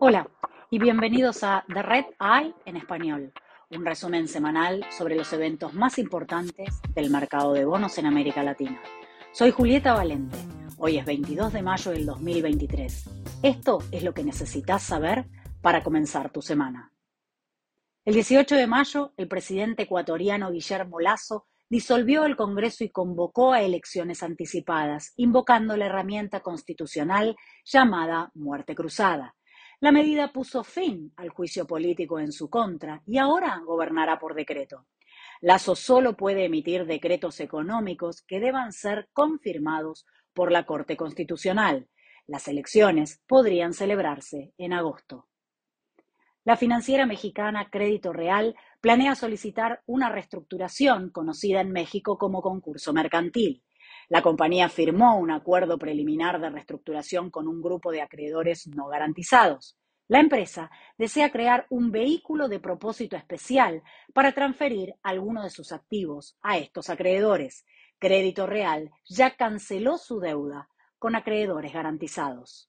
Hola y bienvenidos a The Red Eye en español, un resumen semanal sobre los eventos más importantes del mercado de bonos en América Latina. Soy Julieta Valente. Hoy es 22 de mayo del 2023. Esto es lo que necesitas saber para comenzar tu semana. El 18 de mayo, el presidente ecuatoriano Guillermo Lazo disolvió el Congreso y convocó a elecciones anticipadas, invocando la herramienta constitucional llamada muerte cruzada. La medida puso fin al juicio político en su contra y ahora gobernará por decreto. Lazo solo puede emitir decretos económicos que deban ser confirmados por la Corte Constitucional. Las elecciones podrían celebrarse en agosto. La financiera mexicana Crédito Real planea solicitar una reestructuración conocida en México como concurso mercantil. La compañía firmó un acuerdo preliminar de reestructuración con un grupo de acreedores no garantizados. La empresa desea crear un vehículo de propósito especial para transferir algunos de sus activos a estos acreedores. Crédito Real ya canceló su deuda con acreedores garantizados.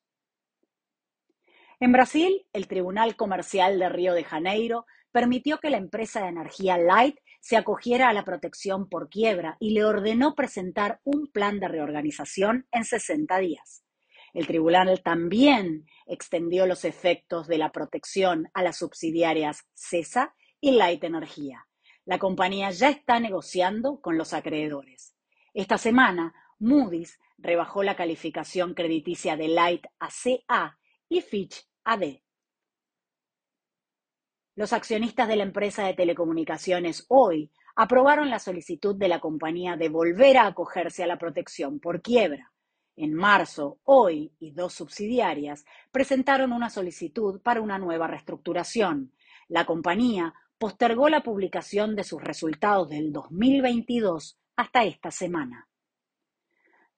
En Brasil, el Tribunal Comercial de Río de Janeiro permitió que la empresa de energía Light se acogiera a la protección por quiebra y le ordenó presentar un plan de reorganización en 60 días. El tribunal también extendió los efectos de la protección a las subsidiarias CESA y Light Energía. La compañía ya está negociando con los acreedores. Esta semana, Moody's rebajó la calificación crediticia de Light a CA y Fitch a D. Los accionistas de la empresa de telecomunicaciones hoy aprobaron la solicitud de la compañía de volver a acogerse a la protección por quiebra. En marzo, hoy y dos subsidiarias presentaron una solicitud para una nueva reestructuración. La compañía postergó la publicación de sus resultados del 2022 hasta esta semana.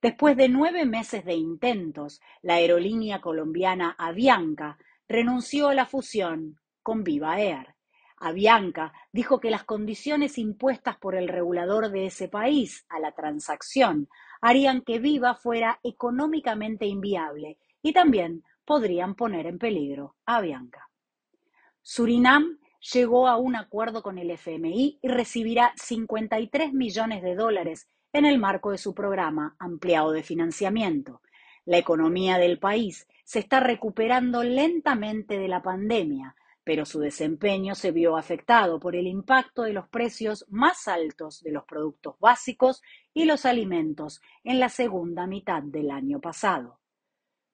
Después de nueve meses de intentos, la aerolínea colombiana Avianca renunció a la fusión con Viva Air. Avianca dijo que las condiciones impuestas por el regulador de ese país a la transacción harían que Viva fuera económicamente inviable y también podrían poner en peligro a Avianca. Surinam llegó a un acuerdo con el FMI y recibirá 53 millones de dólares en el marco de su programa ampliado de financiamiento. La economía del país se está recuperando lentamente de la pandemia, pero su desempeño se vio afectado por el impacto de los precios más altos de los productos básicos y los alimentos en la segunda mitad del año pasado.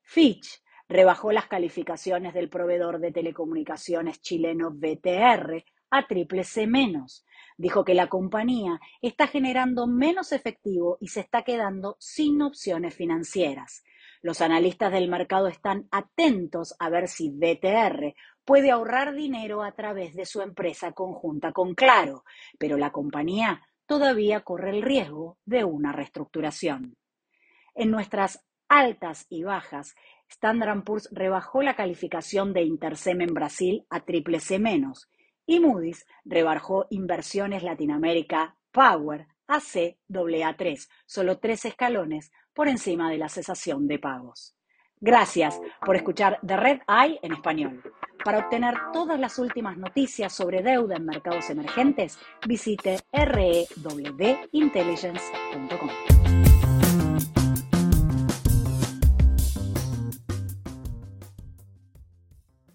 Fitch rebajó las calificaciones del proveedor de telecomunicaciones chileno BTR a triple C menos. Dijo que la compañía está generando menos efectivo y se está quedando sin opciones financieras. Los analistas del mercado están atentos a ver si BTR puede ahorrar dinero a través de su empresa conjunta con Claro, pero la compañía todavía corre el riesgo de una reestructuración. En nuestras altas y bajas, Standard Poor's rebajó la calificación de Intercem en Brasil a triple C menos y Moody's rebajó Inversiones Latinoamérica Power a CAA3, solo tres escalones por encima de la cesación de pagos. Gracias por escuchar The Red Eye en español. Para obtener todas las últimas noticias sobre deuda en mercados emergentes, visite rewintelligence.com.